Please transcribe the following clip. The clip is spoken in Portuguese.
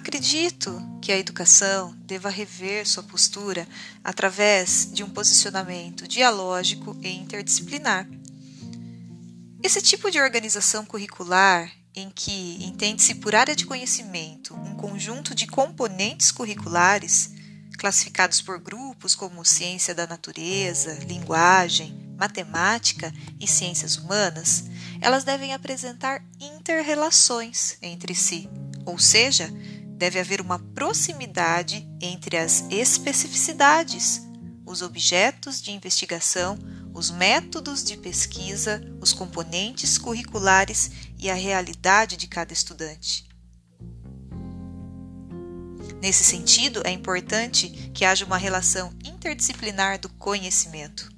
Acredito que a educação deva rever sua postura através de um posicionamento dialógico e interdisciplinar. Esse tipo de organização curricular, em que entende-se por área de conhecimento um conjunto de componentes curriculares, classificados por grupos como ciência da natureza, linguagem, matemática e ciências humanas, elas devem apresentar interrelações entre si, ou seja, deve haver uma proximidade entre as especificidades, os objetos de investigação, os métodos de pesquisa, os componentes curriculares e a realidade de cada estudante. Nesse sentido, é importante que haja uma relação interdisciplinar do conhecimento.